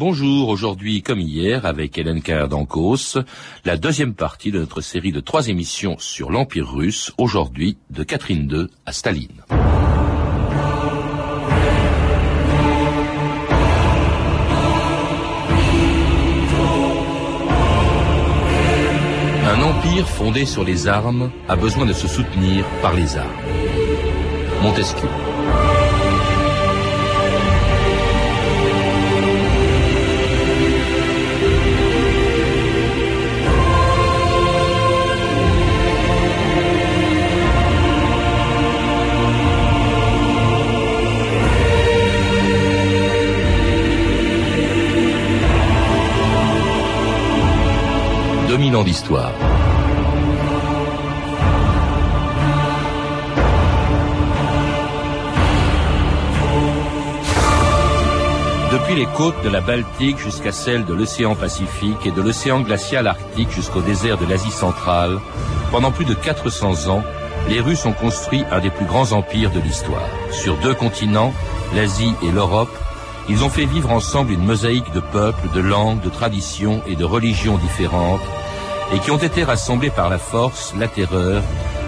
Bonjour, aujourd'hui comme hier avec Hélène Cardancos, la deuxième partie de notre série de trois émissions sur l'Empire russe, aujourd'hui de Catherine II à Staline. Un empire fondé sur les armes a besoin de se soutenir par les armes. Montesquieu. Dominant d'histoire. Depuis les côtes de la Baltique jusqu'à celles de l'océan Pacifique et de l'océan glacial arctique jusqu'au désert de l'Asie centrale, pendant plus de 400 ans, les Russes ont construit un des plus grands empires de l'histoire. Sur deux continents, l'Asie et l'Europe, ils ont fait vivre ensemble une mosaïque de peuples, de langues, de traditions et de religions différentes, et qui ont été rassemblés par la force, la terreur,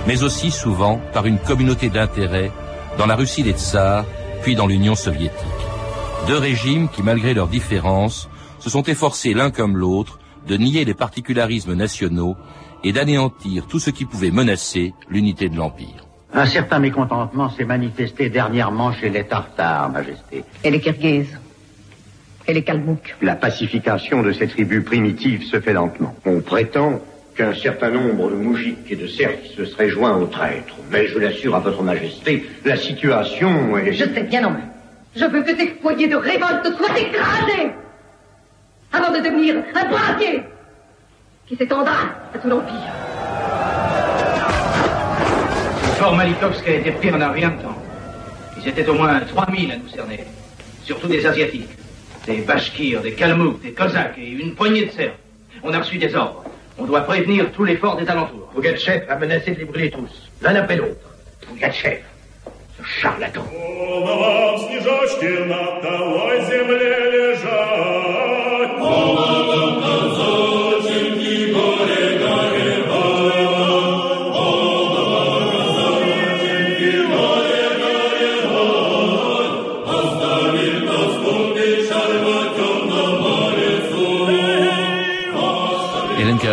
mais aussi souvent par une communauté d'intérêts dans la Russie des Tsars, puis dans l'Union soviétique. Deux régimes qui, malgré leurs différences, se sont efforcés l'un comme l'autre de nier les particularismes nationaux et d'anéantir tout ce qui pouvait menacer l'unité de l'Empire. Un certain mécontentement s'est manifesté dernièrement chez les Tartares, Majesté. Et les Kirghizes Et les Kalmouks La pacification de ces tribus primitives se fait lentement. On prétend qu'un certain nombre de moujiks et de serfs se seraient joints aux traîtres. Mais je l'assure à votre majesté, la situation est... Je sais bien, non. Je veux que ces foyers de révolte soient écrasés avant de devenir un braquet qui s'étendra à tout l'Empire. Le fort Malikovsk a été pris en un rien de temps. Ils étaient au moins 3000 à nous cerner. Surtout des Asiatiques. Des Bashkirs, des Kalmouks, des Cosaques et une poignée de Serbes. On a reçu des ordres. On doit prévenir tous les forts des alentours. Pougatchev a menacé de les brûler tous, l'un après l'autre. Pougatchev, ce charlatan.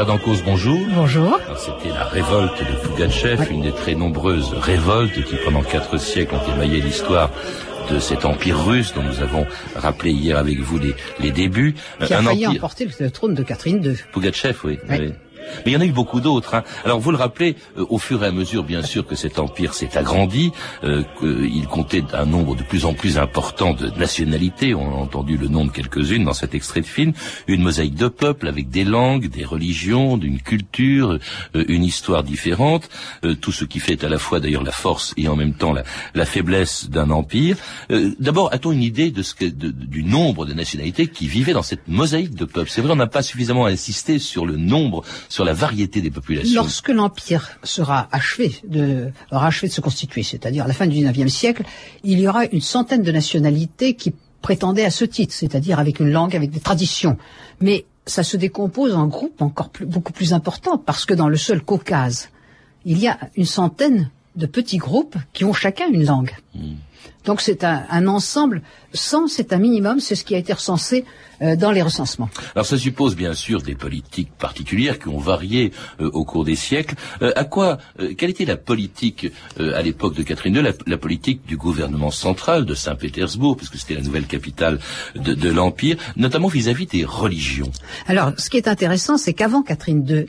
Hélène Cardancos, bonjour. Bonjour. Alors, C'était la révolte de Pougatchev, une des très nombreuses révoltes qui, pendant quatre siècles, ont émaillé l'histoire de cet empire russe dont nous avons rappelé hier avec vous les, les débuts. Qui a un failli empire. emporter le trône de Catherine II. Pougatchev, oui. Oui. oui. Mais il y en a eu beaucoup d'autres. hein. Alors vous le rappelez, euh, au fur et à mesure, bien sûr, que cet empire s'est agrandi, euh, qu'il comptait un nombre de plus en plus important de nationalités. On a entendu le nom de quelques-unes dans cet extrait de film. Une mosaïque de peuples avec des langues, des religions, d'une culture, euh, une histoire différente. euh, tout ce qui fait à la fois d'ailleurs la force et en même temps la, faiblesse d'un empire. Euh, D'abord, a-t-on une idée de ce que, du nombre de nationalités qui vivaient dans cette mosaïque de peuples? C'est vrai, on n'a pas suffisamment insisté sur le nombre, la variété des populations. Lorsque l'Empire sera achevé de, aura achevé de se constituer, c'est-à-dire à la fin du XIXe siècle, il y aura une centaine de nationalités qui prétendaient à ce titre, c'est-à-dire avec une langue, avec des traditions. Mais ça se décompose en groupes encore plus, beaucoup plus importants, parce que dans le seul Caucase, il y a une centaine de petits groupes qui ont chacun une langue. Donc c'est un, un ensemble, 100 c'est un minimum, c'est ce qui a été recensé euh, dans les recensements. Alors ça suppose bien sûr des politiques particulières qui ont varié euh, au cours des siècles. Euh, à quoi, euh, quelle était la politique euh, à l'époque de Catherine II, la, la politique du gouvernement central de Saint-Pétersbourg, puisque c'était la nouvelle capitale de, de l'empire, notamment vis-à-vis des religions? Alors, ce qui est intéressant, c'est qu'avant Catherine II,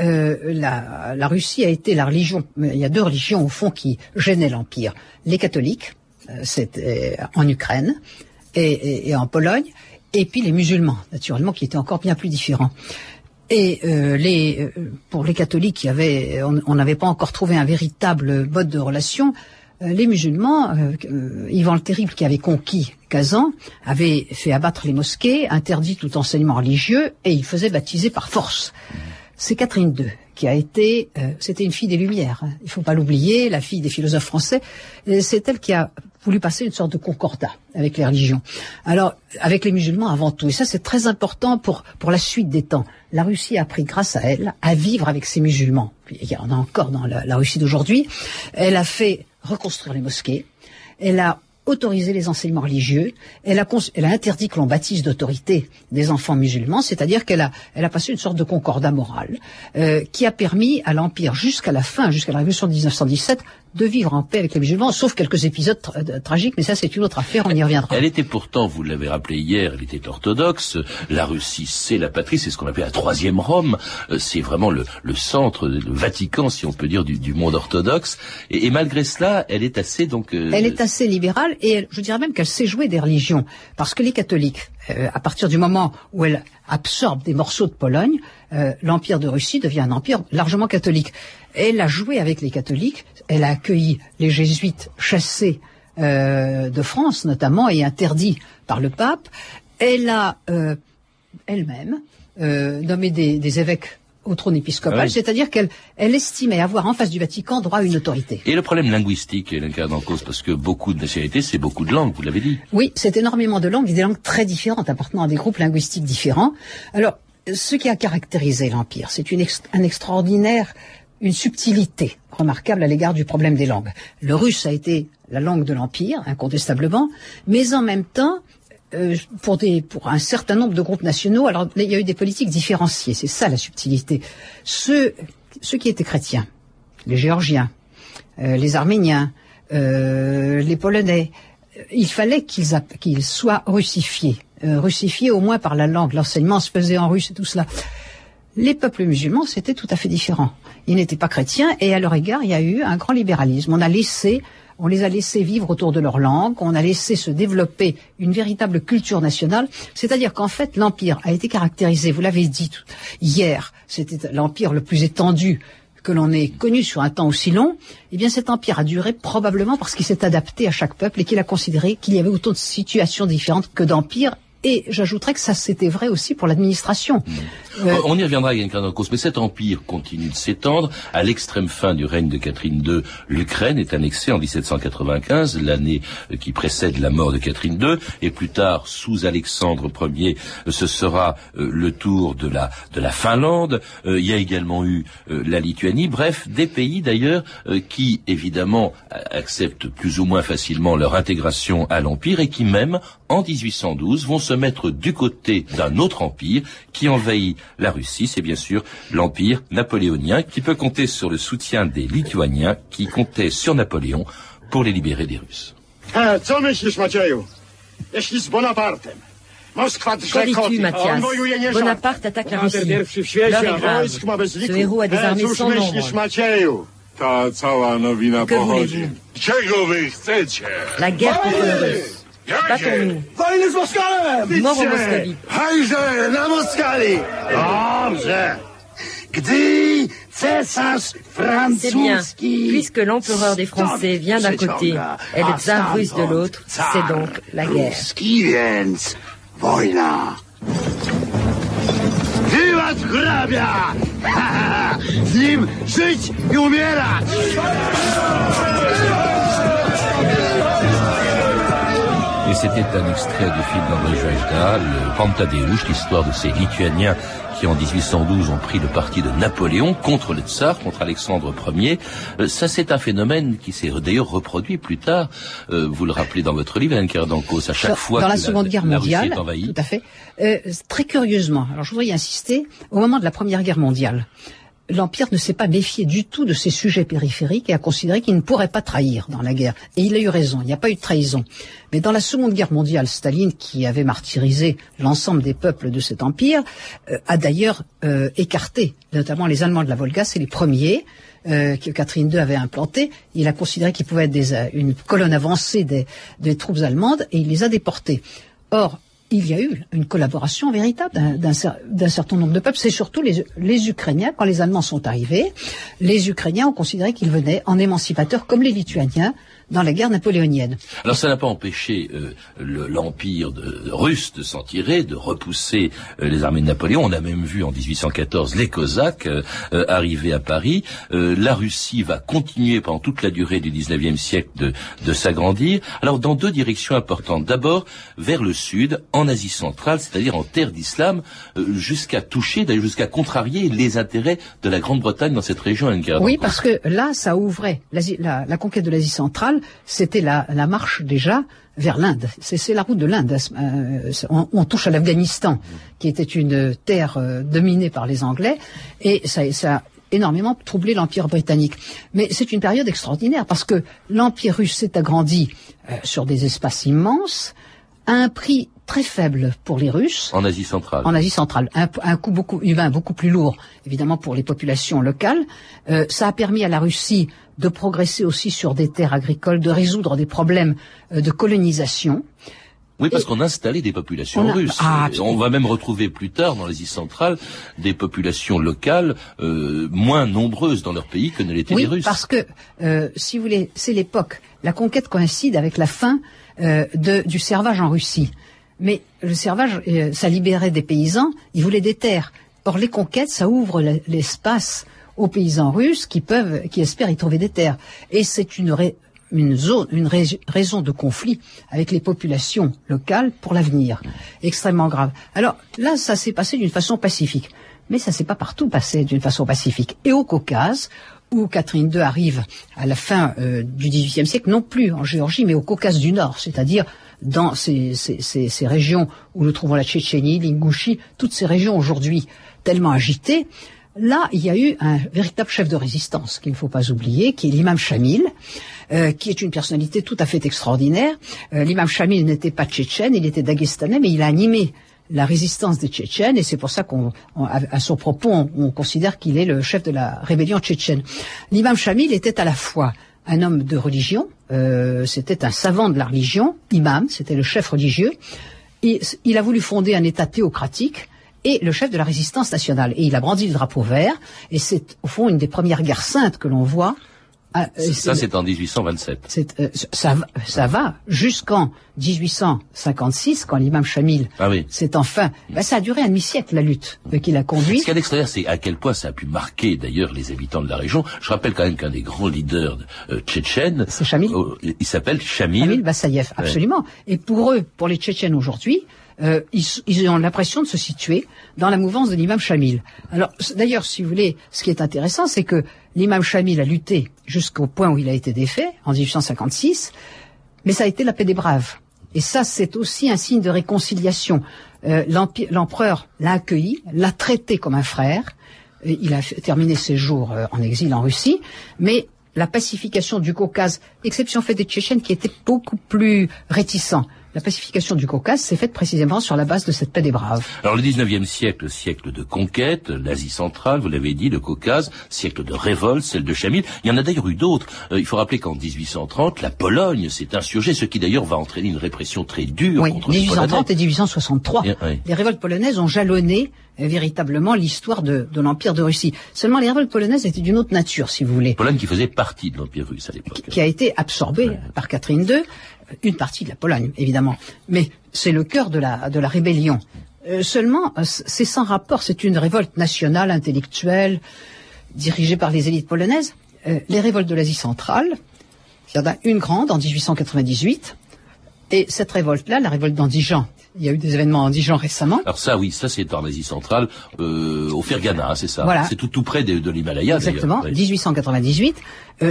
euh, la, la Russie a été la religion. Il y a deux religions au fond qui gênaient l'empire les catholiques, c'était en Ukraine et, en Pologne, et puis les musulmans, naturellement, qui étaient encore bien plus différents. Et euh, les, euh, pour les catholiques, on n'avait pas encore trouvé un véritable mode de relation. Euh, les musulmans, Ivan le Terrible, qui avait conquis Kazan, avait fait abattre les mosquées, interdit tout enseignement religieux, et il faisait baptiser par force. C'est Catherine II qui a été, euh, c'était une fille des Lumières. Hein. Il faut pas l'oublier, la fille des philosophes français. C'est elle qui a voulu passer une sorte de concordat avec les religions. Alors, avec les musulmans avant tout. Et ça, c'est très important pour pour la suite des temps. La Russie a appris, grâce à elle, à vivre avec ses musulmans. Il y en a encore dans la, la Russie d'aujourd'hui. Elle a fait reconstruire les mosquées. Elle a autorisé les enseignements religieux. Elle a, interdit que l'on baptise d'autorité des enfants musulmans, c'est-à-dire qu'elle a, elle a passé une sorte de concordat moral euh, qui a permis à l'Empire jusqu'à la fin, jusqu'à la Révolution de 1917, de vivre en paix avec les musulmans, sauf quelques épisodes euh, tragiques, mais ça c'est une autre affaire, on y reviendra. Elle était pourtant, vous l'avez rappelé hier, elle était orthodoxe, la Russie c'est la patrie, c'est ce qu'on appelle la troisième Rome, euh, c'est vraiment le, le, centre, le Vatican si on peut dire du, du monde orthodoxe, et, et, malgré cela, elle est assez donc... Euh... Elle est assez libérale, et je dirais même qu'elle sait jouer des religions, parce que les catholiques, euh, à partir du moment où elle absorbe des morceaux de Pologne, euh, l'empire de Russie devient un empire largement catholique. Elle a joué avec les catholiques, elle a accueilli les jésuites chassés euh, de France notamment et interdits par le pape. Elle a euh, elle-même euh, nommé des, des, évêques au trône épiscopal, oui. c'est-à-dire qu'elle elle estimait avoir en face du Vatican droit à une autorité. Et le problème linguistique est l'incarne en cause, parce que beaucoup de nationalités, c'est beaucoup de langues, vous l'avez dit. Oui, c'est énormément de langues, et des langues très différentes, appartenant à des groupes linguistiques différents. Alors, ce qui a caractérisé l'Empire, c'est ex un extraordinaire une subtilité remarquable à l'égard du problème des langues. Le russe a été la langue de l'Empire, incontestablement, mais en même temps, euh, pour, des, pour un certain nombre de groupes nationaux, alors il y a eu des politiques différenciées, c'est ça la subtilité. Ceux, ceux qui étaient chrétiens, les Géorgiens, euh, les Arméniens, euh, les Polonais, il fallait qu'ils qu'ils soient russifiés, russifiés au moins par la langue, l'enseignement se faisait en russe et tout cela. Les peuples musulmans, c'était tout à fait différent. Ils n'étaient pas chrétiens et à leur égard, il y a eu un grand libéralisme. On a laissé, on les a laissés vivre autour de leur langue, on a laissé se développer une véritable culture nationale. C'est-à-dire qu'en fait, l'empire a été caractérisé, vous l'avez dit hier, c'était l'empire le plus étendu que l'on ait connu sur un temps aussi long, eh bien cet empire a duré probablement parce qu'il s'est adapté à chaque peuple et qu'il a considéré qu'il y avait autant de situations différentes que d'empires et j'ajouterais que ça c'était vrai aussi pour l'administration. Mmh. Euh, On y reviendra, Yann Karnakos, mais cet empire continue de s'étendre. À l'extrême fin du règne de Catherine II, l'Ukraine est annexée en 1795, l'année qui précède la mort de Catherine II, et plus tard, sous Alexandre Ier, ce sera euh, le tour de la, de la Finlande. Euh, il y a également eu la Lituanie. Bref, des pays d'ailleurs qui, évidemment, acceptent plus ou moins facilement leur intégration à l'empire et qui même, en 1812, vont se mettre du côté d'un autre empire qui envahit la Russie, c'est bien sûr l'empire napoléonien qui peut compter sur le soutien des Lituaniens qui comptaient sur Napoléon pour les libérer des Russes. Co myślisz, Macieju? Jeśli z Bonapartem Moskwa drze koty, a on wojuje nie Bonaparte attaque la Russie. pierwszy w świecie, L'heure a est grave. wojsk ma bez liku. Ce héros a des E, armées cóż sans myślisz, nombre. Macieju? Ta cała nowina pochodzi. Czego wy chcecie? La guerre contre les Russes. Battons-nous. Mort Moscovie. C'est bien. Puisque l'empereur des Français vient d'un côté et le tsar russe de l'autre, c'est donc la guerre. Et c'était un extrait du film d'André Joëjda, le Pantadeusz, l'histoire de ces Lituaniens qui en 1812 ont pris le parti de Napoléon contre le tsar, contre Alexandre Ier. Euh, ça, c'est un phénomène qui s'est d'ailleurs reproduit plus tard. Euh, vous le rappelez dans votre livre, Anne Dancos, à chaque dans, fois dans que la Seconde Guerre la Russie mondiale, est envahie. tout à fait. Euh, très curieusement, alors je voudrais y insister, au moment de la Première Guerre mondiale, l'Empire ne s'est pas méfié du tout de ses sujets périphériques et a considéré qu'il ne pourrait pas trahir dans la guerre. Et il a eu raison, il n'y a pas eu de trahison. Mais dans la Seconde Guerre mondiale, Staline, qui avait martyrisé l'ensemble des peuples de cet empire, euh, a d'ailleurs euh, écarté, notamment les Allemands de la Volga, c'est les premiers euh, que Catherine II avait implantés. Il a considéré qu'ils pouvaient être euh, une colonne avancée des, des troupes allemandes et il les a déportés. Or, il y a eu une collaboration véritable d'un- d'un cer- d'un certain nombre de peuples. C'est surtout les, les Ukrainiens, quand les Allemands sont arrivés, les Ukrainiens ont considéré qu'ils venaient en émancipateurs, comme les Lituaniens, dans la guerre napoléonienne. Alors ça n'a pas empêché euh, l'empire russe de s'en tirer, de repousser euh, les armées de Napoléon. On a même vu en 1814 les Cosaques euh, arriver à Paris. la Russie va continuer pendant toute la durée du 19e siècle de, de s'agrandir. Alors dans deux directions importantes. D'abord vers le sud, en Asie centrale, c'est-à-dire en terre d'islam, jusqu'à toucher, d'ailleurs jusqu'à contrarier les intérêts de la Grande-Bretagne dans cette région. Oui, parce que là, ça ouvrait la, la conquête de l'Asie centrale c'était la, marche déjà vers l'Inde. C'est la route de l'Inde. Euh, on, touche à l'Afghanistan, qui était une terre euh, dominée par les Anglais, et ça, a énormément troublé l'Empire britannique. Mais c'est une période extraordinaire, parce que l'Empire russe s'est agrandi euh, sur des espaces immenses, à un prix très faible pour les Russes. En Asie centrale. En Asie centrale. Un, coût beaucoup humain beaucoup plus lourd, évidemment, pour les populations locales. ça a permis à la Russie de progresser aussi sur des terres agricoles, de résoudre des problèmes euh, de colonisation. Oui, parce qu'on a installé des populations russes. Ah, on va même retrouver plus tard, dans l'Asie centrale, des populations locales euh, moins nombreuses dans leur pays que ne l'étaient les Russes. parce que, euh, si vous voulez, c'est l'époque. La conquête coïncide avec la fin de, du servage en Russie. Mais le servage, ça libérait des paysans, ils voulaient des terres. Or, les conquêtes, ça ouvre l'espace aux paysans russes qui peuvent, qui espèrent y trouver des terres. Et c'est une, une zone, une raison de conflit avec les populations locales pour l'avenir. Extrêmement grave. Alors là, ça s'est passé d'une façon pacifique. Mais ça s'est pas partout passé d'une façon pacifique. Et au Caucase, où Catherine II arrive à la fin euh, du XVIIIe siècle, non plus en Géorgie, mais au Caucase du Nord, c'est-à-dire dans ces, ces, ces, ces, régions où nous trouvons la Tchétchénie, l'Ingouchie, toutes ces régions aujourd'hui tellement agitées, Là, il y a eu un véritable chef de résistance qu'il ne faut pas oublier, qui est l'imam Shamil, euh, qui est une personnalité tout à fait extraordinaire. Euh, l'imam Shamil n'était pas tchétchène, il était dagestanais, mais il a animé la résistance des Tchétchènes, et c'est pour ça qu'on, à son propos, on, considère qu'il est le chef de la rébellion tchétchène. L'imam Shamil était à la fois un homme de religion, euh, c'était un savant de la religion, imam, c'était le chef religieux, et il a voulu fonder un État théocratique et le chef de la résistance nationale. Et il a brandi le drapeau vert, et c'est au fond une des premières guerres saintes que l'on voit. Ah, euh, ça, c'est en 1827. Euh, ça, ça va jusqu'en 1856, quand l'imam Chamil ah oui. c'est enfin... Ben, ça a duré un demi-siècle, la lutte euh, qu'il a conduit. Ce qui est extraordinaire, c'est à quel point ça a pu marquer, d'ailleurs, les habitants de la région. Je rappelle quand même qu'un des grands leaders tchétchènes... C'est Chamil. il s'appelle Chamil. Chamil Bassayev, absolument. Et pour eux, pour les Tchétchènes aujourd'hui, euh, ils, ont l'impression de se situer dans la mouvance de l'imam Shamil. Alors, d'ailleurs, si vous voulez, ce qui est intéressant, c'est que l'imam Shamil a lutté jusqu'au point où il a été défait, en 1856, mais ça a été la paix des braves. Et ça, c'est aussi un signe de réconciliation. Euh, L'empereur l'a accueilli, l'a traité comme un frère. il a terminé ses jours euh, en exil en Russie, mais la pacification du Caucase, exception faite des Tchétchènes qui étaient beaucoup plus réticents la pacification du Caucase s'est faite précisément sur la base de cette paix des braves. Alors le 19e siècle, siècle de conquête, l'Asie centrale, vous l'avez dit, le Caucase, siècle de révolte, celle de Chamil. Il y en a d'ailleurs eu d'autres. Euh, il faut rappeler qu'en 1830, la Pologne s'est insurgée, ce qui d'ailleurs va entraîner une répression très dure oui, 1830 et 1863. Les révoltes polonaises ont jalonné euh, véritablement l'histoire de, l'Empire de Russie. Seulement les révoltes polonaises étaient d'une autre nature, si vous voulez. Pologne qui faisait partie de l'Empire russe à l'époque. Qui, a été absorbée par Catherine II une partie de la Pologne, évidemment, mais c'est le cœur de la, de la rébellion. Euh, seulement, euh, c'est sans rapport, c'est une révolte nationale, intellectuelle, dirigée par les élites polonaises. Euh, les révoltes de l'Asie centrale, il y en a une grande en 1898, et cette révolte-là, la révolte d'Andijan, il y a eu des événements en Dijon récemment. Alors ça, oui, ça c'est en Asie centrale, au Fergana, c'est ça. Voilà. C'est tout, tout près de, de l'Himalaya. Exactement. 1898,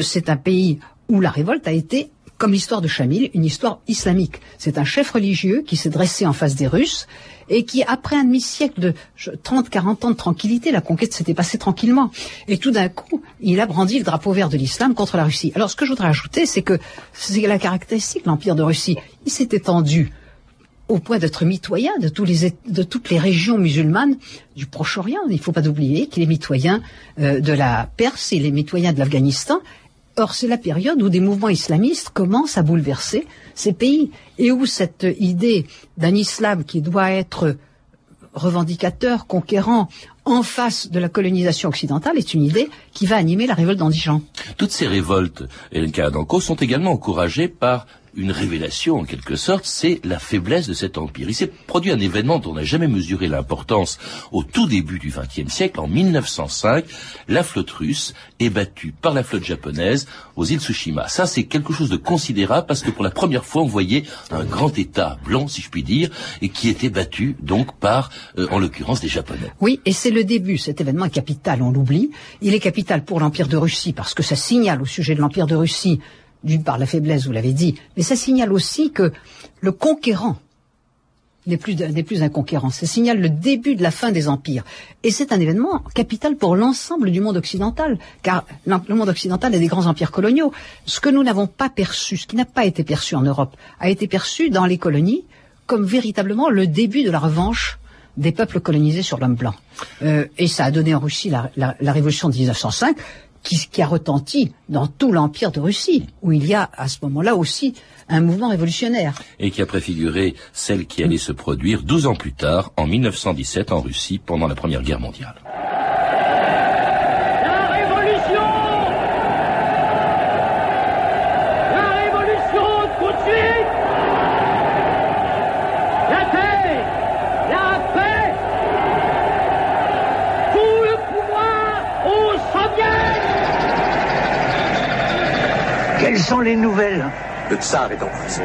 c'est un pays où la révolte a été comme l'histoire de Chamil, une histoire islamique. C'est un chef religieux qui s'est dressé en face des Russes et qui, après un demi-siècle de 30-40 ans de tranquillité, la conquête s'était passée tranquillement. Et tout d'un coup, il a brandi le drapeau vert de l'islam contre la Russie. Alors, ce que je voudrais ajouter, c'est que c'est la caractéristique de l'Empire de Russie. Il s'est étendu au point d'être mitoyen de, toutes les régions musulmanes du Proche-Orient. Il ne faut pas oublier qu'il est mitoyen euh, de la Perse, il est mitoyen de l'Afghanistan, Or, c'est la période où des mouvements islamistes commencent à bouleverser ces pays et où cette idée d'un islam qui doit être revendicateur, conquérant, en face de la colonisation occidentale est une idée qui va animer la révolte d'Andijan. Toutes ces révoltes, Hélène Caradanco, sont également encouragées par une révélation en quelque sorte, c'est la faiblesse de cet empire. Il s'est produit un événement dont on n'a jamais mesuré l'importance au tout début du XXe siècle. En 1905, la flotte russe est battue par la flotte japonaise aux îles Tsushima. Ça, c'est quelque chose de considérable parce que pour la première fois, on voyait un grand État blanc, si je puis dire, et qui était battu donc par, euh, en l'occurrence, des Japonais. Oui, et c'est le début. Cet événement est capital, on l'oublie. Il est capital pour l'empire de Russie parce que ça signale au sujet de l'empire de Russie d'une part la faiblesse, vous l'avez dit, mais ça signale aussi que le conquérant n'est plus, plus un conquérant. Ça signale le début de la fin des empires. Et c'est un événement capital pour l'ensemble du monde occidental, car le monde occidental a des grands empires coloniaux. Ce que nous n'avons pas perçu, ce qui n'a pas été perçu en Europe, a été perçu dans les colonies comme véritablement le début de la revanche des peuples colonisés sur l'homme blanc. Euh, et ça a donné en Russie la, la, la révolution de 1905, qui, a retenti dans tout l'empire de Russie, où il y a à ce moment-là aussi un mouvement révolutionnaire. Et qui a préfiguré celle qui allait se produire 12 ans plus tard, en 1917, en Russie, pendant la Première Guerre mondiale. Quelles sont les nouvelles Le tsar est en prison.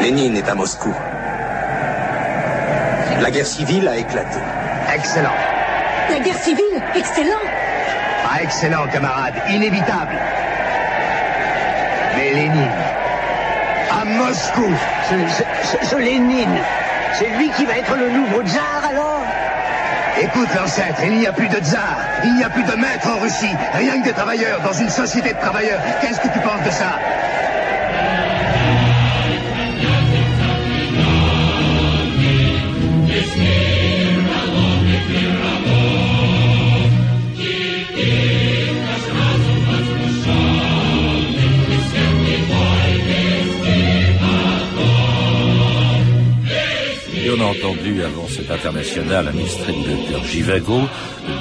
Lénine est à Moscou. La guerre civile a éclaté. Excellent. La guerre civile Excellent Ah, excellent, camarade. Inévitable. Mais Lénine, à Moscou, ce, ce Lénine, c'est lui qui va être le nouveau tsar alors? Écoute, l'ancêtre, il n'y a plus de tsar, il n'y a plus de maître en Russie, rien que des travailleurs dans une société de travailleurs. Qu'est-ce que tu penses de ça? Entendu avant cet international un extrait du docteur Givago,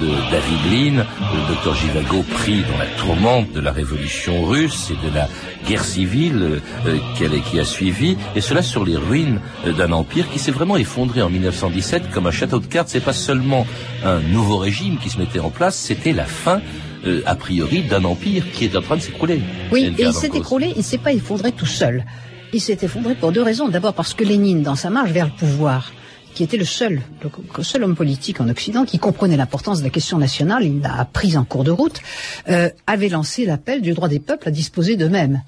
de David Lean, le docteur Givago pris dans la tourmente de la révolution russe et de la guerre civile euh, qui a suivi, et cela sur les ruines euh, d'un empire qui s'est vraiment effondré en 1917 comme un château de cartes. C'est pas seulement un nouveau régime qui se mettait en place, c'était la fin euh, a priori d'un empire qui est en train de s'écrouler. Oui, et il s'est écroulé, il s'est pas effondré tout seul. Il s'est effondré pour deux raisons. D'abord parce que Lénine, dans sa marche vers le pouvoir, qui était le seul, homme politique en Occident qui comprenait l'importance de la question nationale, il l'a appris en cours de route, euh, avait lancé l'appel du droit des peuples à disposer d'eux-mêmes.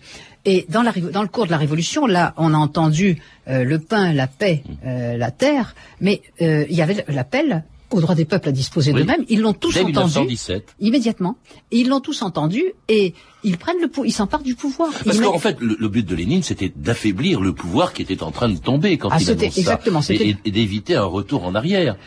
Et dans, le cours de la Révolution, là, on a entendu euh, le pain, la paix, euh, la terre, mais il y avait l'appel au droit des peuples à disposer d'eux-mêmes. Ils l'ont tous entendu immédiatement. Et ils l'ont tous entendu et ils prennent le ils s'emparent du pouvoir. Parce qu'en fait, le, but de Lénine, c'était d'affaiblir le pouvoir qui était en train de tomber quand ah, il annonce exactement, ça, et, et d'éviter un retour en arrière.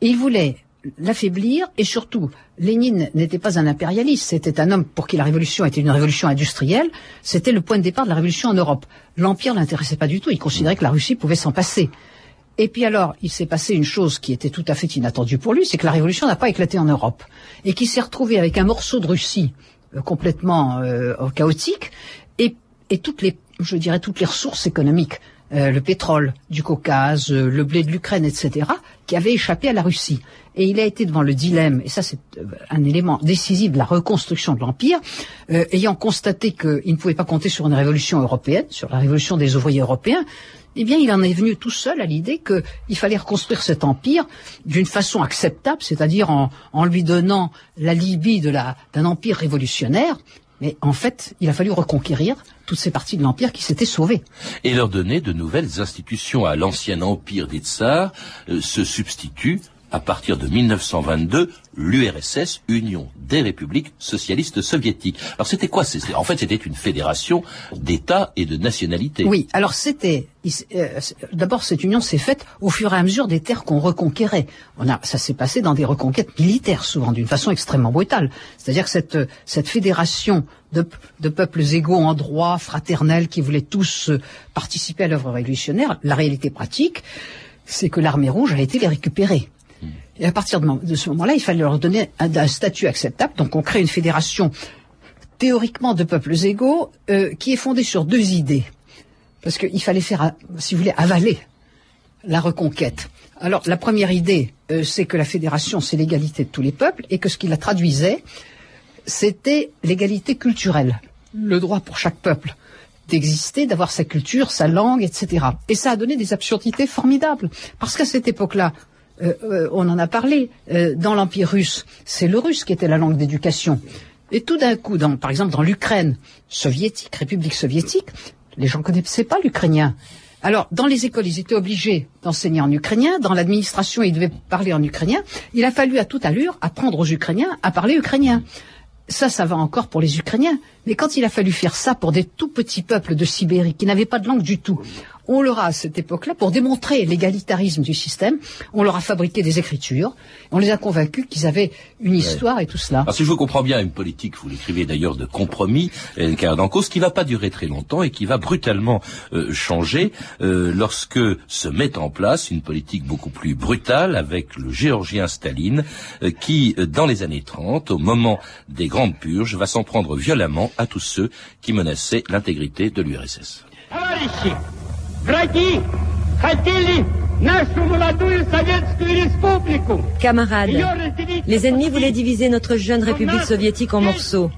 Il voulait l'affaiblir et surtout, Lénine n'était pas un impérialiste, c'était un homme pour qui la révolution était une révolution industrielle, c'était le point de départ de la révolution en Europe. L'Empire l'intéressait pas du tout, il considérait que la Russie pouvait s'en passer. Et puis alors, il s'est passé une chose qui était tout à fait inattendue pour lui, c'est que la révolution n'a pas éclaté en Europe. Et qu'il s'est retrouvé avec un morceau de Russie euh, complètement euh, chaotique et, toutes les, je dirais, toutes les ressources économiques, euh, le pétrole du Caucase, le blé de l'Ukraine, etc., qui avaient échappé à la Russie. Et il a été devant le dilemme, et ça c'est un élément décisif de la reconstruction de l'Empire, ayant constaté qu'il ne pouvait pas compter sur une révolution européenne, sur la révolution des ouvriers européens, eh bien, il en est venu tout seul à l'idée qu'il fallait reconstruire cet empire d'une façon acceptable, c'est-à-dire en, lui donnant la Libye d'un empire révolutionnaire. Mais en fait, il a fallu reconquérir toutes ces parties de l'empire qui s'étaient sauvées. Et leur donner de nouvelles institutions à l'ancien empire des tsars euh, se substitue à partir de 1922 l'URSS, Union des républiques socialistes soviétiques. Alors c'était quoi En fait, c'était une fédération d'États et de nationalités. Oui, alors c'était... Euh, d'abord, cette union s'est faite au fur et à mesure des terres qu'on reconquérait. On a, ça s'est passé dans des reconquêtes militaires, souvent, d'une façon extrêmement brutale. C'est-à-dire que cette, cette fédération de, peuples égaux en droit, fraternels, qui voulaient tous euh, participer à l'œuvre révolutionnaire, la réalité pratique, c'est que l'armée rouge a été les récupérer. Et à partir de ce moment-là, il fallait leur donner un, statut acceptable. Donc on crée une fédération théoriquement de peuples égaux euh, qui est fondée sur deux idées. Parce qu'il fallait faire, si vous voulez, avaler la reconquête. Alors la première idée, euh, c'est que la fédération, c'est l'égalité de tous les peuples et que ce qui la traduisait, c'était l'égalité culturelle, le droit pour chaque peuple d'exister, d'avoir sa culture, sa langue, etc. Et ça a donné des absurdités formidables. Parce qu'à cette époque-là, euh, euh, on en a parlé, euh, dans l'Empire russe, c'est le russe qui était la langue d'éducation. Et tout d'un coup, par exemple dans l'Ukraine soviétique, République soviétique, les gens ne connaissaient pas l'ukrainien. Alors, dans les écoles, ils étaient obligés d'enseigner en ukrainien. Dans l'administration, ils devaient parler en ukrainien. Il a fallu à toute allure apprendre aux Ukrainiens à parler ukrainien. Ça, ça va encore pour les Ukrainiens. Mais quand il a fallu faire ça pour des tout petits peuples de Sibérie qui n'avaient pas de langue du tout, on leur a à cette époque-là, pour démontrer l'égalitarisme du système, on leur a fabriqué des écritures, on les a convaincus qu'ils avaient une histoire et tout cela. Alors si je vous comprends bien, une politique, vous l'écrivez d'ailleurs, de compromis, en cause, qui va pas durer très longtemps et qui va brutalement euh, changer euh, lorsque se met en place une politique beaucoup plus brutale avec le géorgien Staline, euh, qui, dans les années 30, au moment des grandes purges, va s'en prendre violemment à tous ceux qui menaçaient l'intégrité de l'URSS. Camarades, les ennemis voulaient diviser notre jeune République soviétique en morceaux.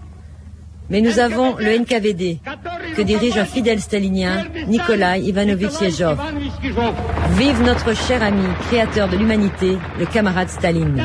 Mais nous avons le NKVD, que dirige un fidèle stalinien, Nikolai Ivanovich Yezhov. Vive notre cher ami, créateur de l'humanité, le camarade Staline.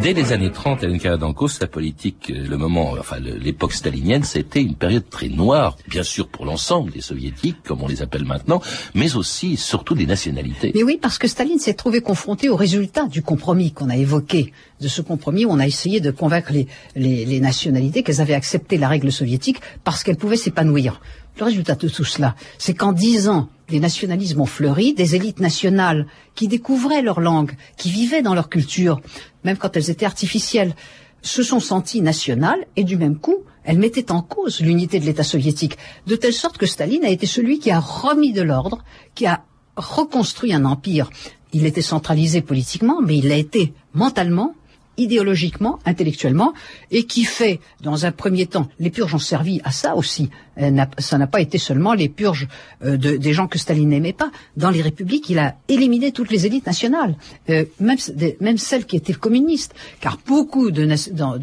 Dès les années 30, à Dankos, la politique, euh, le moment, enfin l'époque stalinienne, c'était une période très noire, bien sûr pour l'ensemble des soviétiques, comme on les appelle maintenant, mais aussi surtout des nationalités. Mais oui, parce que Staline s'est trouvé confronté au résultat du compromis qu'on a évoqué. De ce compromis, on a essayé de convaincre les, les nationalités qu'elles avaient accepté la règle soviétique parce qu'elles pouvaient s'épanouir. Le résultat de tout cela, c'est qu'en dix ans, des nationalismes ont fleuri, des élites nationales qui découvraient leur langue, qui vivaient dans leur culture, même quand elles étaient artificielles, se sont senties nationales et du même coup, elles mettaient en cause l'unité de l'État soviétique, de telle sorte que Staline a été celui qui a remis de l'ordre, qui a reconstruit un empire. Il était centralisé politiquement, mais il a été mentalement idéologiquement, intellectuellement, et qui fait, dans un premier temps, les purges ont servi à ça aussi. Euh, ça n'a pas été seulement les purges euh, de, des gens que Staline n'aimait pas. Dans les républiques, il a éliminé toutes les élites nationales, euh, même, celles qui étaient communistes, car beaucoup de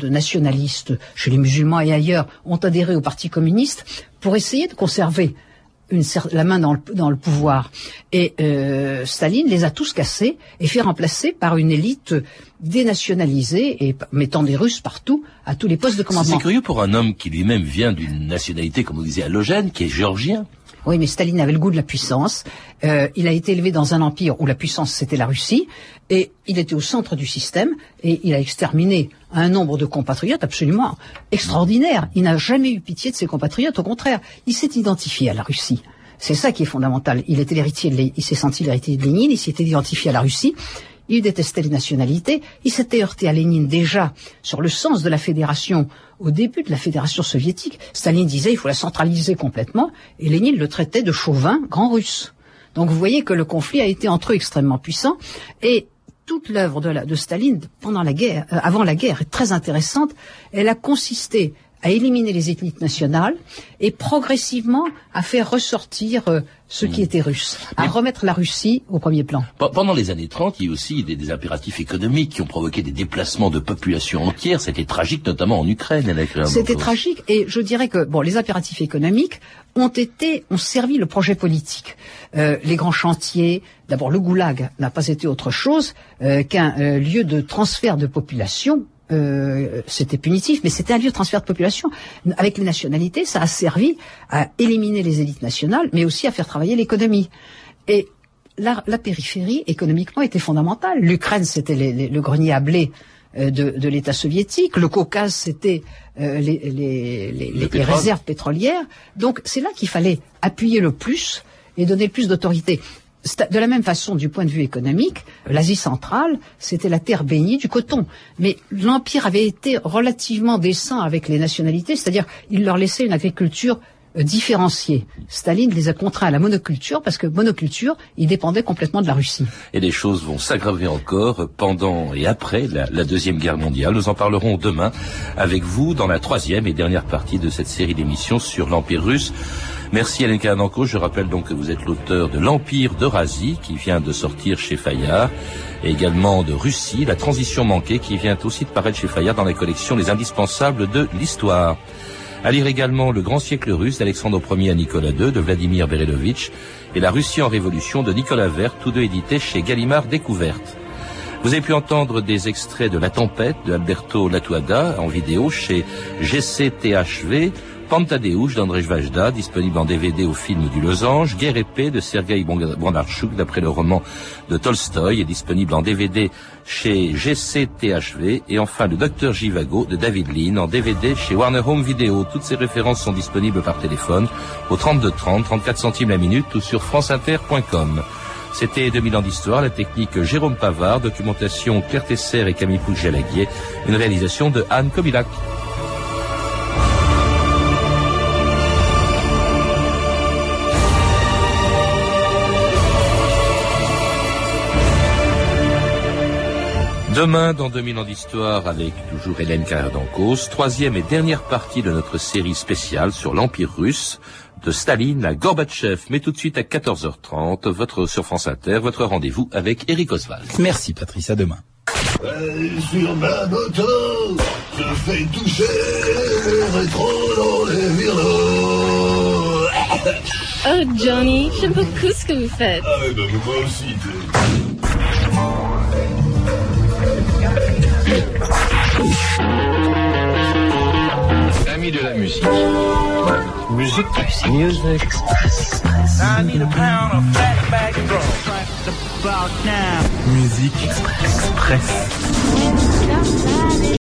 nationalistes, chez les musulmans et ailleurs, ont adhéré au Parti communiste pour essayer de conserver une, la main dans le, dans le pouvoir. Et euh, Staline les a tous cassés et fait remplacer par une élite dénationalisée et mettant des Russes partout à tous les postes de commandement. C'est curieux pour un homme qui lui-même vient d'une nationalité, comme vous disiez, halogène, qui est géorgien. Oui, mais Staline avait le goût de la puissance. Euh, il a été élevé dans un empire où la puissance c'était la Russie, et il était au centre du système, et il a exterminé un nombre de compatriotes absolument extraordinaire. Il n'a jamais eu pitié de ses compatriotes, au contraire, il s'est identifié à la Russie. C'est ça qui est fondamental. Il était l'héritier, il s'est senti l'héritier de Lénine, il s'était identifié à la Russie, il détestait les nationalités, il s'était heurté à Lénine déjà sur le sens de la fédération au début de la fédération soviétique. Staline disait il faut la centraliser complètement et Lénine le traitait de chauvin grand russe. Donc vous voyez que le conflit a été entre eux extrêmement puissant et toute l'œuvre de, Staline pendant la guerre, euh, avant la guerre est très intéressante. Elle a consisté à éliminer les ethnies nationales et progressivement à faire ressortir euh, ce qui hmm. était russe, à remettre la Russie au premier plan. Pendant les années 30, il y a aussi des, des impératifs économiques qui ont provoqué des déplacements de populations entières. C'était tragique, notamment en Ukraine. C'était tragique, et je dirais que bon, les impératifs économiques ont été, ont servi le projet politique. Euh, les grands chantiers, d'abord le goulag n'a pas été autre chose euh, qu'un euh, lieu de transfert de population euh, c'était punitif, mais c'était un lieu de transfert de population. Avec les nationalités, ça a servi à éliminer les élites nationales, mais aussi à faire travailler l'économie. Et la, la, périphérie, économiquement, était fondamentale. L'Ukraine, c'était le grenier à blé de, de l'État soviétique. Le Caucase, c'était les, les, les, les réserves pétrolières. Donc c'est là qu'il fallait appuyer le plus et donner le plus d'autorité. De la même façon, du point de vue économique, l'Asie centrale, c'était la terre bénie du coton. Mais l'Empire avait été relativement décent avec les nationalités, c'est-à-dire il leur laissait une agriculture euh, différenciée. Staline les a contraints à la monoculture parce que monoculture, ils dépendaient complètement de la Russie. Et les choses vont s'aggraver encore pendant et après la, Deuxième Guerre mondiale. Nous en parlerons demain avec vous dans la troisième et dernière partie de cette série d'émissions sur l'Empire russe. Merci Alain Karananko. Je rappelle donc que vous êtes l'auteur de L'Empire d'Eurasie qui vient de sortir chez Fayard et également de Russie, La transition manquée qui vient aussi de paraître chez Fayard dans la collection Les indispensables de l'histoire. À lire également Le grand siècle russe d'Alexandre Ier à Nicolas II de Vladimir Berelovitch et La Russie en révolution de Nicolas Vert, tous deux édités chez Gallimard Découverte. Vous avez pu entendre des extraits de La tempête de Alberto Latuada en vidéo chez GCTHV Pantadeusz d'Andrzej Vajda, disponible en DVD au film du Losange, Guerre épée de Sergei Bondarchuk d'après le roman de Tolstoï est disponible en DVD chez GCTHV et enfin le Docteur Jivago de David Lean en DVD chez Warner Home Video. Toutes ces références sont disponibles par téléphone au 32 30, 34 centimes la minute ou sur franceinter.com. C'était 2000 ans d'histoire, la technique Jérôme Pavard, documentation Claire Tesser et Camille Pouget-Laguier, une réalisation de Anne Kobilac. Demain, dans 2000 ans d'histoire, avec toujours Hélène carrère d'Ancos, troisième et dernière partie de notre série spéciale sur l'Empire russe, de Staline à Gorbatchev. Mais tout de suite à 14h30, votre sur France Inter, votre rendez-vous avec Eric Oswald. Merci Patrice, à demain. sur ma moto, je fais toucher rétro dans les Oh Johnny, j'aime beaucoup ce que vous faites. Ah ben moi aussi. Amis de la musique. Musique. Music. I need a pound of fat back Musique Express.